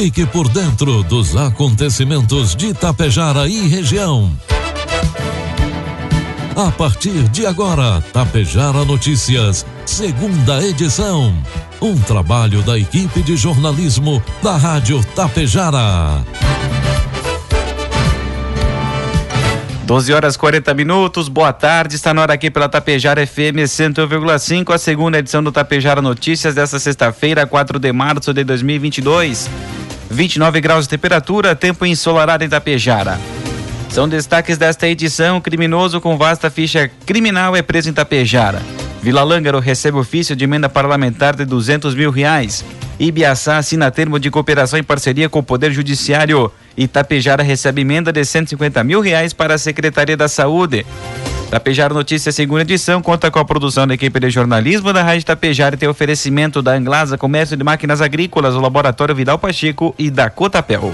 Fique por dentro dos acontecimentos de Tapejara e região. A partir de agora, Tapejara Notícias, segunda edição. Um trabalho da equipe de jornalismo da Rádio Tapejara. 12 horas 40 minutos, boa tarde. Está na hora aqui pela Tapejara FM 101,5, a segunda edição do Tapejara Notícias desta sexta-feira, 4 de março de 2022. 29 graus de temperatura, tempo ensolarado em Tapejara. São destaques desta edição: criminoso com vasta ficha criminal é preso em Tapejara. Vila Lângaro recebe ofício de emenda parlamentar de 200 mil reais. Ibiaçá assina termo de cooperação em parceria com o Poder Judiciário. Itapejara recebe emenda de 150 mil reais para a Secretaria da Saúde. Tapejara Notícias, segunda edição, conta com a produção da equipe de jornalismo da Rádio Tapejara e tem oferecimento da Anglasa Comércio de Máquinas Agrícolas, o Laboratório Vidal Pacheco e da Cotapel.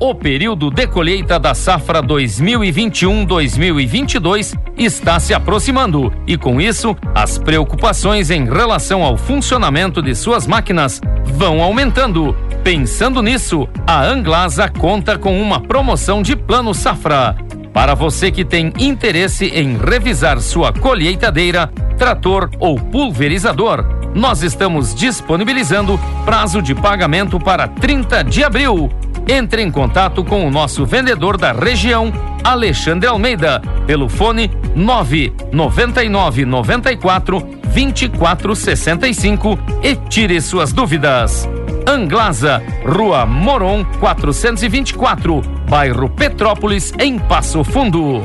O período de colheita da safra 2021-2022 está se aproximando e, com isso, as preocupações em relação ao funcionamento de suas máquinas vão aumentando. Pensando nisso, a Anglasa conta com uma promoção de plano safra. Para você que tem interesse em revisar sua colheitadeira, trator ou pulverizador, nós estamos disponibilizando prazo de pagamento para 30 de abril. Entre em contato com o nosso vendedor da região, Alexandre Almeida, pelo fone 999 94 2465 e tire suas dúvidas. Anglasa, Rua Moron 424, bairro Petrópolis, em Passo Fundo.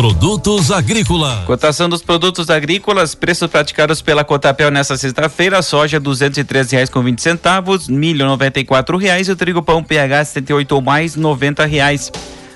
Produtos agrícolas. Cotação dos produtos agrícolas, preços praticados pela Cotapel nesta sexta-feira: soja 213 reais com 20 centavos, milho 94 reais e o trigo pão PH 78 ou mais 90 reais.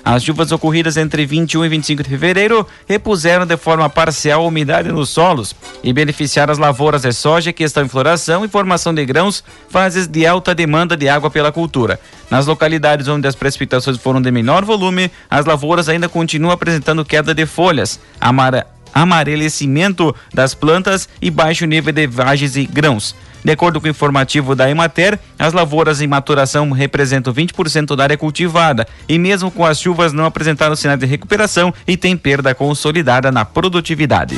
As chuvas ocorridas entre 21 e 25 de fevereiro repuseram de forma parcial a umidade nos solos e beneficiaram as lavouras de soja que estão em floração e formação de grãos, fases de alta demanda de água pela cultura. Nas localidades onde as precipitações foram de menor volume, as lavouras ainda continuam apresentando queda de folhas, amara amarelecimento das plantas e baixo nível de vagens e grãos. De acordo com o informativo da Emater, as lavouras em maturação representam 20% da área cultivada e mesmo com as chuvas não apresentaram sinais de recuperação e tem perda consolidada na produtividade.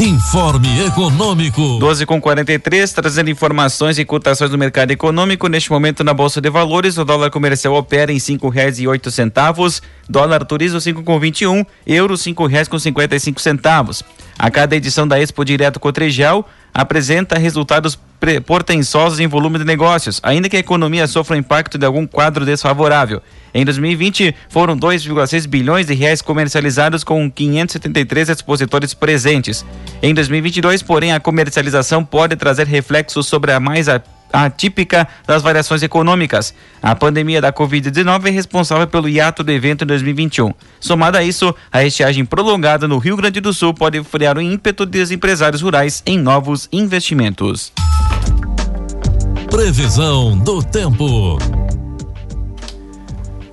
Informe Econômico. 12 com 43, trazendo informações e cotações do mercado econômico. Neste momento, na Bolsa de Valores, o dólar comercial opera em cinco reais e oito centavos, dólar turismo cinco com vinte e um, euro cinco reais com cinquenta e cinco centavos. A cada edição da Expo Direto Cotregial apresenta resultados portentosos em volume de negócios, ainda que a economia sofra impacto de algum quadro desfavorável. Em 2020, foram 2,6 bilhões de reais comercializados com 573 expositores presentes. Em 2022, porém, a comercialização pode trazer reflexos sobre a mais atípica das variações econômicas. A pandemia da Covid-19 é responsável pelo hiato do evento em 2021. Somada a isso, a estiagem prolongada no Rio Grande do Sul pode frear o ímpeto dos empresários rurais em novos investimentos. Previsão do tempo.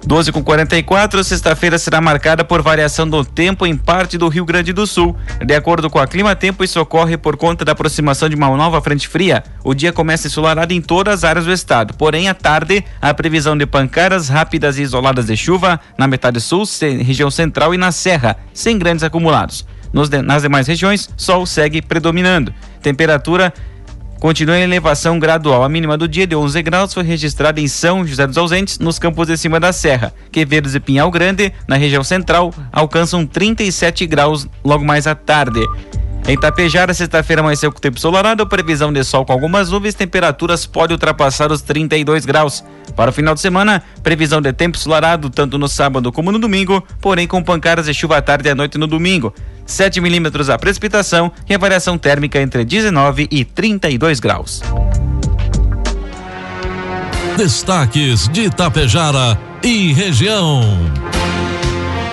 12 com 44, sexta-feira será marcada por variação do tempo em parte do Rio Grande do Sul. De acordo com a Clima Tempo, isso ocorre por conta da aproximação de uma nova frente fria. O dia começa ensolarado em todas as áreas do estado. Porém, à tarde, a previsão de pancadas rápidas e isoladas de chuva na metade sul, região central e na serra, sem grandes acumulados. Nas demais regiões, sol segue predominando. Temperatura continua em elevação gradual. A mínima do dia de 11 graus foi registrada em São José dos Ausentes, nos campos de cima da serra. Quevedos e Pinhal Grande, na região central, alcançam 37 graus logo mais à tarde. Em Tapejara, sexta-feira amanheceu com tempo solarado, previsão de sol com algumas nuvens, temperaturas podem ultrapassar os 32 graus. Para o final de semana, previsão de tempo solarado tanto no sábado como no domingo, porém com pancadas de chuva à tarde e à noite no domingo. 7 milímetros a precipitação e a variação térmica entre 19 e 32 graus. Destaques de Itapejara e região.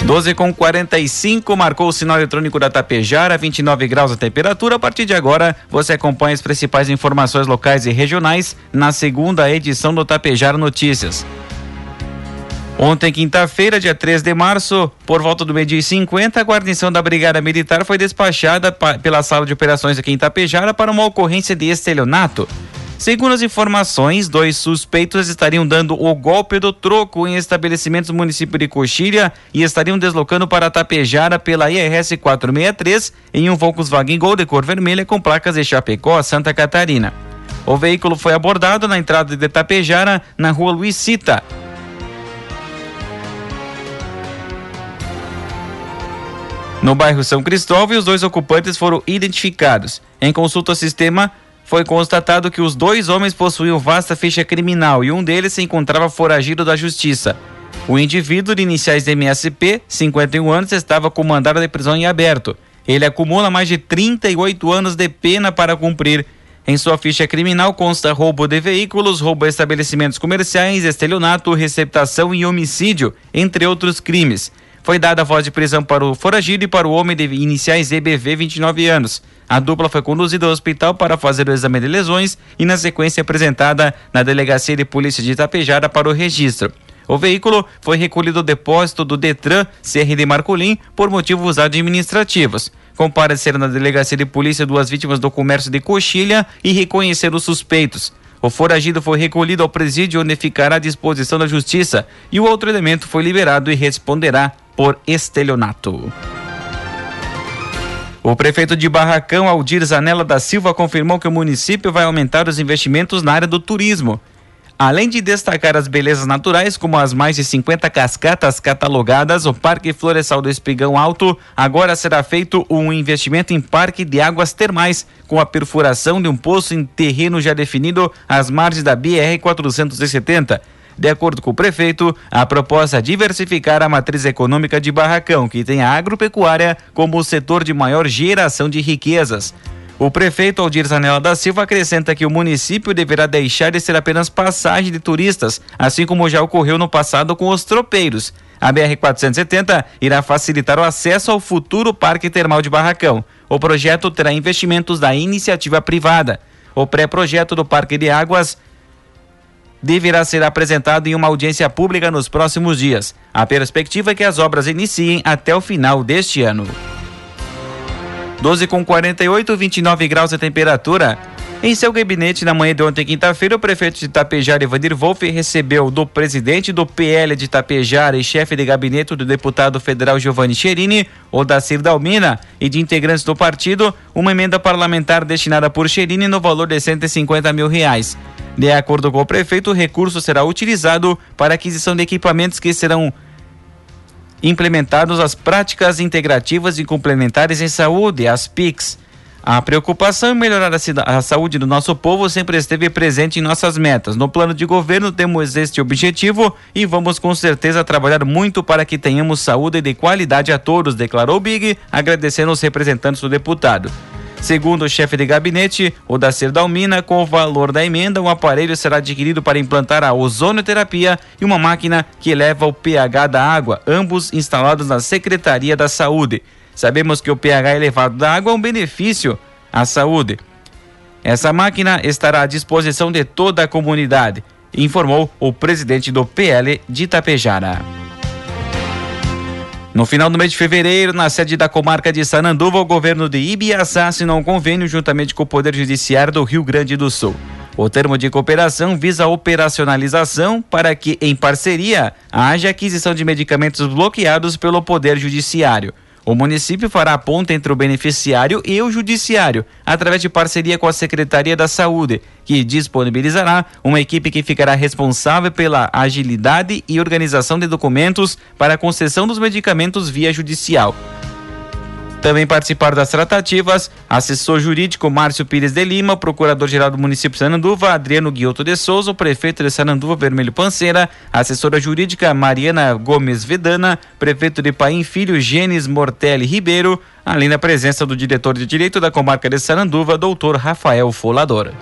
12 com 45 marcou o sinal eletrônico da Tapejara, 29 graus a temperatura. A partir de agora, você acompanha as principais informações locais e regionais na segunda edição do Tapejara Notícias. Ontem, quinta-feira, dia 3 de março, por volta do meio-dia e 50, a guarnição da Brigada Militar foi despachada pela sala de operações aqui em Itapejara para uma ocorrência de estelionato. Segundo as informações, dois suspeitos estariam dando o golpe do troco em estabelecimentos do município de Coxilha e estariam deslocando para Tapejara pela IRS 463 em um Volkswagen Gol de cor vermelha com placas de Chapecó, Santa Catarina. O veículo foi abordado na entrada de Tapejara, na rua Luiz Cita, No bairro São Cristóvão, os dois ocupantes foram identificados. Em consulta ao sistema, foi constatado que os dois homens possuíam vasta ficha criminal e um deles se encontrava foragido da justiça. O indivíduo de iniciais MSP, 51 anos, estava com mandado de prisão em aberto. Ele acumula mais de 38 anos de pena para cumprir. Em sua ficha criminal consta roubo de veículos, roubo a estabelecimentos comerciais, estelionato, receptação e homicídio, entre outros crimes. Foi dada a voz de prisão para o foragido e para o homem de iniciais EBV, 29 anos. A dupla foi conduzida ao hospital para fazer o exame de lesões e, na sequência, apresentada na Delegacia de Polícia de Itapejara para o registro. O veículo foi recolhido ao depósito do Detran CRD Marcolim por motivos administrativos. Compareceram na delegacia de polícia duas vítimas do comércio de coxilha e reconheceram os suspeitos. O foragido foi recolhido ao presídio onde ficará à disposição da justiça e o outro elemento foi liberado e responderá por estelionato. O prefeito de Barracão, Aldir Zanella da Silva, confirmou que o município vai aumentar os investimentos na área do turismo. Além de destacar as belezas naturais, como as mais de 50 cascatas catalogadas, o Parque Florestal do Espigão Alto agora será feito um investimento em parque de águas termais, com a perfuração de um poço em terreno já definido às margens da BR 470 de acordo com o prefeito, a proposta é diversificar a matriz econômica de Barracão, que tem a agropecuária como o setor de maior geração de riquezas. O prefeito Aldir Zanella da Silva acrescenta que o município deverá deixar de ser apenas passagem de turistas, assim como já ocorreu no passado com os tropeiros. A BR-470 irá facilitar o acesso ao futuro Parque Termal de Barracão. O projeto terá investimentos da iniciativa privada. O pré-projeto do Parque de Águas deverá ser apresentado em uma audiência pública nos próximos dias. A perspectiva é que as obras iniciem até o final deste ano. 12 com 48, 29 graus de temperatura. Em seu gabinete, na manhã de ontem, quinta-feira, o prefeito de Itapejara, Evandir Wolff, recebeu do presidente do PL de Itapejara e chefe de gabinete do deputado federal Giovanni Cherini, Odacir Dalmina, e de integrantes do partido, uma emenda parlamentar destinada por Cherini no valor de 150 mil reais. De acordo com o prefeito, o recurso será utilizado para aquisição de equipamentos que serão implementados as práticas integrativas e complementares em saúde, as PICs. A preocupação em melhorar a, a, saúde do nosso povo sempre esteve presente em nossas metas. No plano de governo temos este objetivo e vamos com certeza trabalhar muito para que tenhamos saúde de qualidade a todos, declarou Big, agradecendo os representantes do deputado. Segundo o chefe de gabinete, o Dacer Dalmina, com o valor da emenda, um aparelho será adquirido para implantar a ozonoterapia e uma máquina que eleva o pH da água, ambos instalados na Secretaria da Saúde. Sabemos que o pH elevado da água é um benefício à saúde. Essa máquina estará à disposição de toda a comunidade, informou o presidente do PL de Itapejara. No final do mês de fevereiro, na sede da comarca de Sananduva, o governo de Ibiaçá assinou um convênio juntamente com o Poder Judiciário do Rio Grande do Sul. O termo de cooperação visa a operacionalização para que, em parceria, haja aquisição de medicamentos bloqueados pelo Poder Judiciário. O município fará a ponta entre o beneficiário e o judiciário, através de parceria com a Secretaria da Saúde, que disponibilizará uma equipe que ficará responsável pela agilidade e organização de documentos para a concessão dos medicamentos via judicial. Também participaram das tratativas assessor jurídico Márcio Pires de Lima, procurador-geral do município de Sananduva, Adriano Guioto de Souza, o prefeito de Sananduva Vermelho Panceira, assessora jurídica Mariana Gomes Vedana, prefeito de Paim Filho Gênesis Mortelli Ribeiro, além da presença do diretor de direito da comarca de Sananduva, doutor Rafael Folador.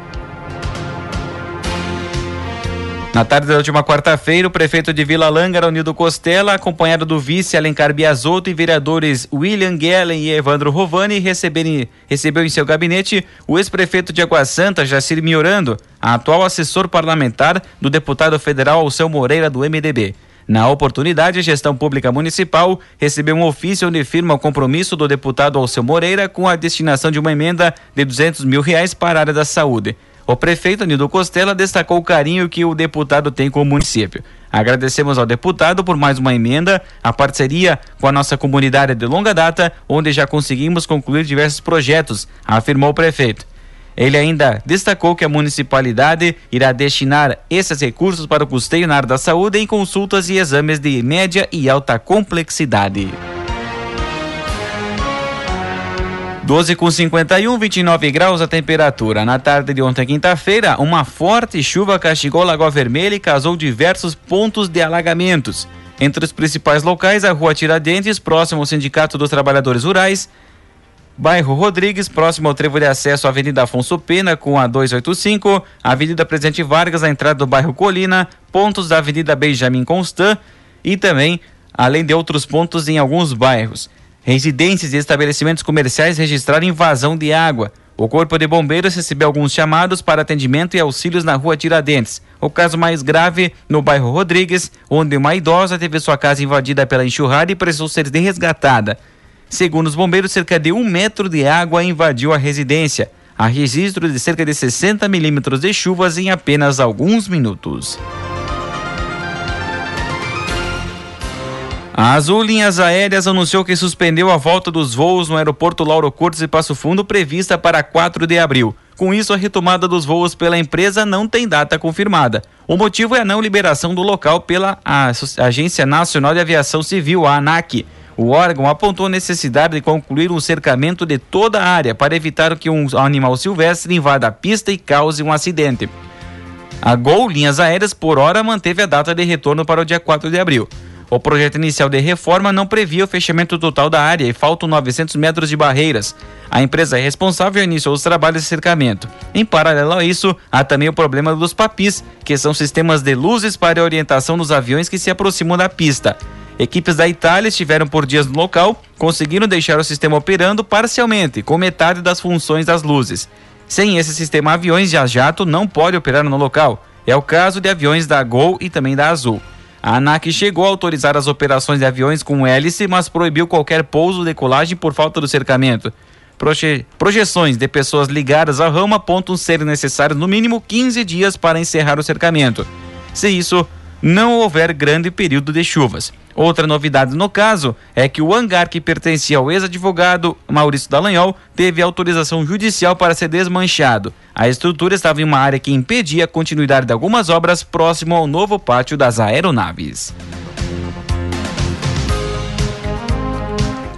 Na tarde da última quarta-feira, o prefeito de Vila Lângara, Nildo Costela, acompanhado do vice Alencar Biasotto e vereadores William Gellen e Evandro Rovani, recebeu em seu gabinete o ex-prefeito de Água Santa, Jacir Miorando, atual assessor parlamentar do deputado federal Alceu Moreira, do MDB. Na oportunidade, a gestão pública municipal recebeu um ofício onde firma o compromisso do deputado Alceu Moreira com a destinação de uma emenda de 200 mil reais para a área da saúde. O prefeito Nildo Costela destacou o carinho que o deputado tem com o município. Agradecemos ao deputado por mais uma emenda, a parceria com a nossa comunidade de longa data, onde já conseguimos concluir diversos projetos, afirmou o prefeito. Ele ainda destacou que a municipalidade irá destinar esses recursos para o custeio na área da saúde em consultas e exames de média e alta complexidade. 12 com 51, 29 graus a temperatura. Na tarde de ontem, quinta-feira, uma forte chuva castigou Lagoa Vermelha e causou diversos pontos de alagamentos. Entre os principais locais, a Rua Tiradentes, próximo ao Sindicato dos Trabalhadores Rurais, Bairro Rodrigues, próximo ao trevo de acesso à Avenida Afonso Pena, com a 285, Avenida Presidente Vargas, a entrada do bairro Colina, pontos da Avenida Benjamin Constant e também, além de outros pontos em alguns bairros. Residências e estabelecimentos comerciais registraram invasão de água. O Corpo de Bombeiros recebeu alguns chamados para atendimento e auxílios na rua Tiradentes. O caso mais grave no bairro Rodrigues, onde uma idosa teve sua casa invadida pela enxurrada e precisou ser resgatada. Segundo os bombeiros, cerca de um metro de água invadiu a residência. Há registro de cerca de 60 milímetros de chuvas em apenas alguns minutos. A Azul Linhas Aéreas anunciou que suspendeu a volta dos voos no aeroporto Lauro Cortes e Passo Fundo prevista para 4 de abril. Com isso, a retomada dos voos pela empresa não tem data confirmada. O motivo é a não liberação do local pela Agência Nacional de Aviação Civil, a ANAC. O órgão apontou a necessidade de concluir um cercamento de toda a área para evitar que um animal silvestre invada a pista e cause um acidente. A Gol Linhas Aéreas, por hora, manteve a data de retorno para o dia 4 de abril. O projeto inicial de reforma não previa o fechamento total da área e faltam 900 metros de barreiras. A empresa responsável iniciou os trabalhos de cercamento. Em paralelo a isso, há também o problema dos papis, que são sistemas de luzes para orientação dos aviões que se aproximam da pista. Equipes da Itália estiveram por dias no local, conseguiram deixar o sistema operando parcialmente, com metade das funções das luzes. Sem esse sistema, aviões de jato não podem operar no local. É o caso de aviões da Gol e também da Azul. A ANAC chegou a autorizar as operações de aviões com hélice, mas proibiu qualquer pouso ou decolagem por falta do cercamento. Proje projeções de pessoas ligadas ao ramo apontam ser necessários no mínimo 15 dias para encerrar o cercamento. Se isso não houver grande período de chuvas. Outra novidade no caso é que o hangar que pertencia ao ex-advogado Maurício Dallagnol teve autorização judicial para ser desmanchado. A estrutura estava em uma área que impedia a continuidade de algumas obras próximo ao novo pátio das aeronaves.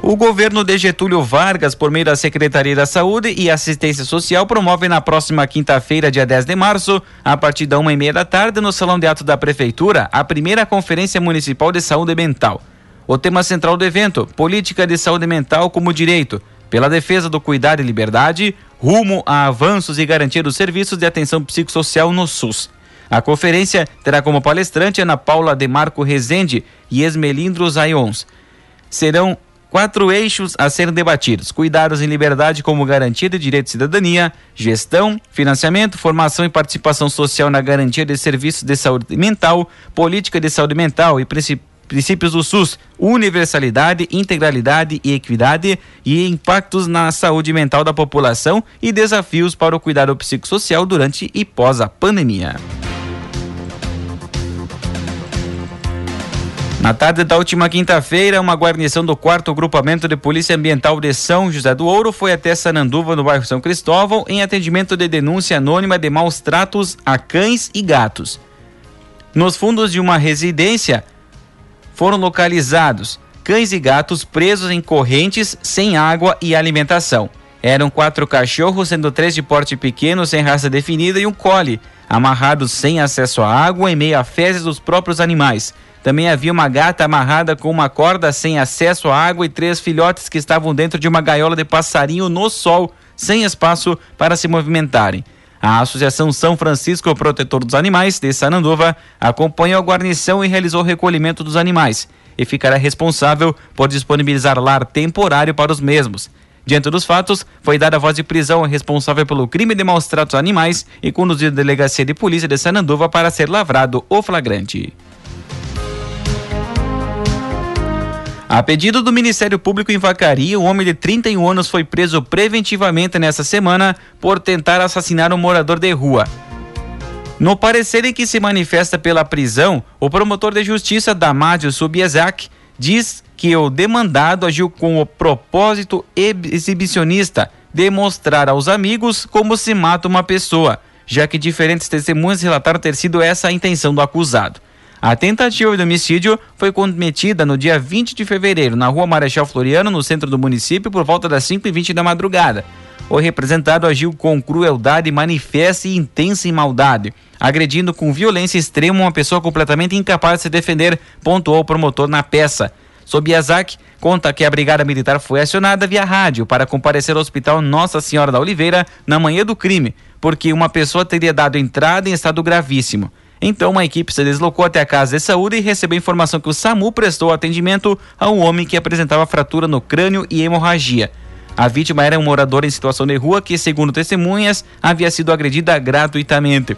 O governo de Getúlio Vargas, por meio da Secretaria da Saúde e Assistência Social, promove na próxima quinta-feira, dia 10 de março, a partir da uma e meia da tarde, no Salão de Atos da Prefeitura, a primeira Conferência Municipal de Saúde Mental. O tema central do evento: Política de Saúde Mental como Direito, pela defesa do cuidado e liberdade, rumo a avanços e garantia dos serviços de atenção psicossocial no SUS. A conferência terá como palestrante Ana Paula Demarco Rezende e Esmelindro Zaions. Serão Quatro eixos a serem debatidos: cuidados em liberdade como garantia de direito de cidadania, gestão, financiamento, formação e participação social na garantia de serviços de saúde mental, política de saúde mental e princípios do SUS, universalidade, integralidade e equidade e impactos na saúde mental da população e desafios para o cuidado psicossocial durante e pós a pandemia. Na tarde da última quinta-feira, uma guarnição do 4 Grupamento de Polícia Ambiental de São José do Ouro foi até Sananduva, no bairro São Cristóvão, em atendimento de denúncia anônima de maus tratos a cães e gatos. Nos fundos de uma residência foram localizados cães e gatos presos em correntes sem água e alimentação. Eram quatro cachorros, sendo três de porte pequeno, sem raça definida, e um collie, amarrados sem acesso à água em meio a fezes dos próprios animais. Também havia uma gata amarrada com uma corda sem acesso à água e três filhotes que estavam dentro de uma gaiola de passarinho no sol, sem espaço para se movimentarem. A Associação São Francisco Protetor dos Animais de Sananduva acompanhou a guarnição e realizou o recolhimento dos animais e ficará responsável por disponibilizar lar temporário para os mesmos. Diante dos fatos, foi dada voz de prisão ao responsável pelo crime de maus tratos a animais e conduzido à delegacia de polícia de Sananduva para ser lavrado o flagrante. A pedido do Ministério Público em Vacaria, um homem de 31 anos foi preso preventivamente nesta semana por tentar assassinar um morador de rua. No parecer em que se manifesta pela prisão, o promotor de justiça Damádio Subiezak diz que o demandado agiu com o propósito exibicionista de mostrar aos amigos como se mata uma pessoa, já que diferentes testemunhas relataram ter sido essa a intenção do acusado. A tentativa de homicídio foi cometida no dia 20 de fevereiro, na rua Marechal Floriano, no centro do município, por volta das 5h20 da madrugada. O representado agiu com crueldade manifesta e intensa maldade, agredindo com violência extrema uma pessoa completamente incapaz de se defender, pontuou o promotor na peça. Sobiazak conta que a Brigada Militar foi acionada via rádio para comparecer ao Hospital Nossa Senhora da Oliveira na manhã do crime, porque uma pessoa teria dado entrada em estado gravíssimo. Então, uma equipe se deslocou até a casa de saúde e recebeu informação que o SAMU prestou atendimento a um homem que apresentava fratura no crânio e hemorragia. A vítima era um morador em situação de rua que, segundo testemunhas, havia sido agredida gratuitamente.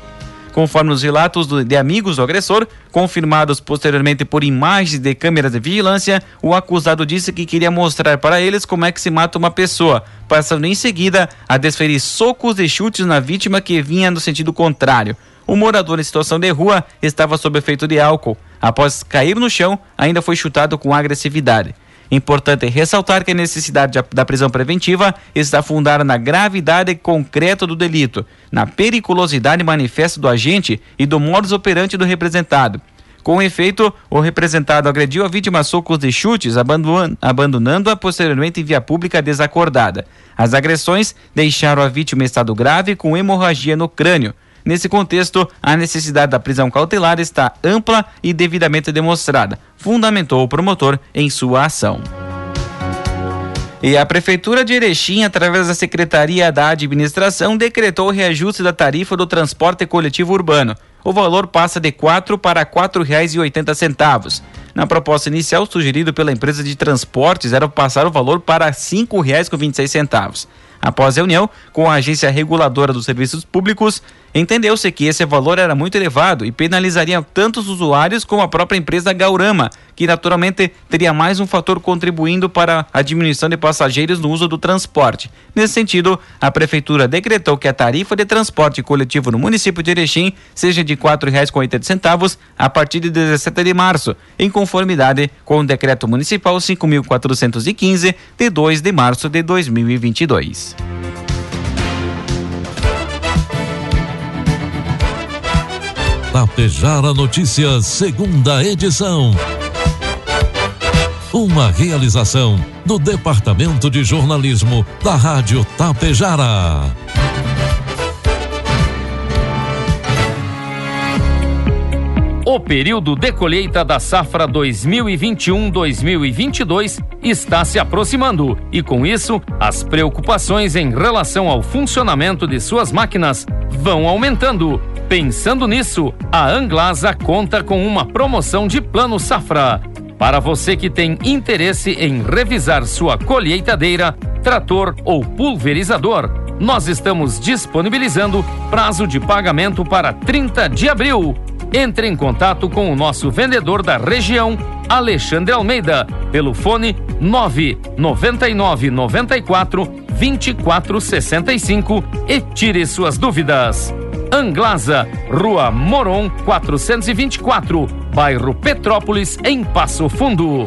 Conforme os relatos de amigos do agressor, confirmados posteriormente por imagens de câmeras de vigilância, o acusado disse que queria mostrar para eles como é que se mata uma pessoa, passando em seguida a desferir socos e chutes na vítima que vinha no sentido contrário. O morador em situação de rua estava sob efeito de álcool. Após cair no chão, ainda foi chutado com agressividade. Importante ressaltar que a necessidade da prisão preventiva está fundada na gravidade concreta do delito, na periculosidade manifesta do agente e do modus operandi do representado. Com efeito, o representado agrediu a vítima a socos de chutes, abandonando-a posteriormente em via pública desacordada. As agressões deixaram a vítima em estado grave com hemorragia no crânio. Nesse contexto, a necessidade da prisão cautelar está ampla e devidamente demonstrada, fundamentou o promotor em sua ação. E a Prefeitura de Erechim, através da Secretaria da Administração, decretou o reajuste da tarifa do transporte coletivo urbano. O valor passa de para quatro reais e oitenta centavos. Na proposta inicial sugerida pela empresa de transportes era passar o valor para seis centavos. Após reunião com a agência reguladora dos serviços públicos, entendeu-se que esse valor era muito elevado e penalizaria tanto os usuários como a própria empresa Gaurama, que naturalmente teria mais um fator contribuindo para a diminuição de passageiros no uso do transporte. Nesse sentido, a prefeitura decretou que a tarifa de transporte coletivo no município de Erechim seja de R$ 4,80 a partir de 17 de março, em conformidade com o decreto municipal 5415 de 2 de março de 2022. Tapejara Notícias, segunda edição. Uma realização do Departamento de Jornalismo da Rádio Tapejara. O período de colheita da safra 2021-2022 está se aproximando e, com isso, as preocupações em relação ao funcionamento de suas máquinas vão aumentando. Pensando nisso, a Anglasa conta com uma promoção de plano safra. Para você que tem interesse em revisar sua colheitadeira, trator ou pulverizador, nós estamos disponibilizando prazo de pagamento para 30 de abril. Entre em contato com o nosso vendedor da região, Alexandre Almeida, pelo fone 999 94 2465 e tire suas dúvidas. Anglasa, Rua Moron 424, bairro Petrópolis, em Passo Fundo.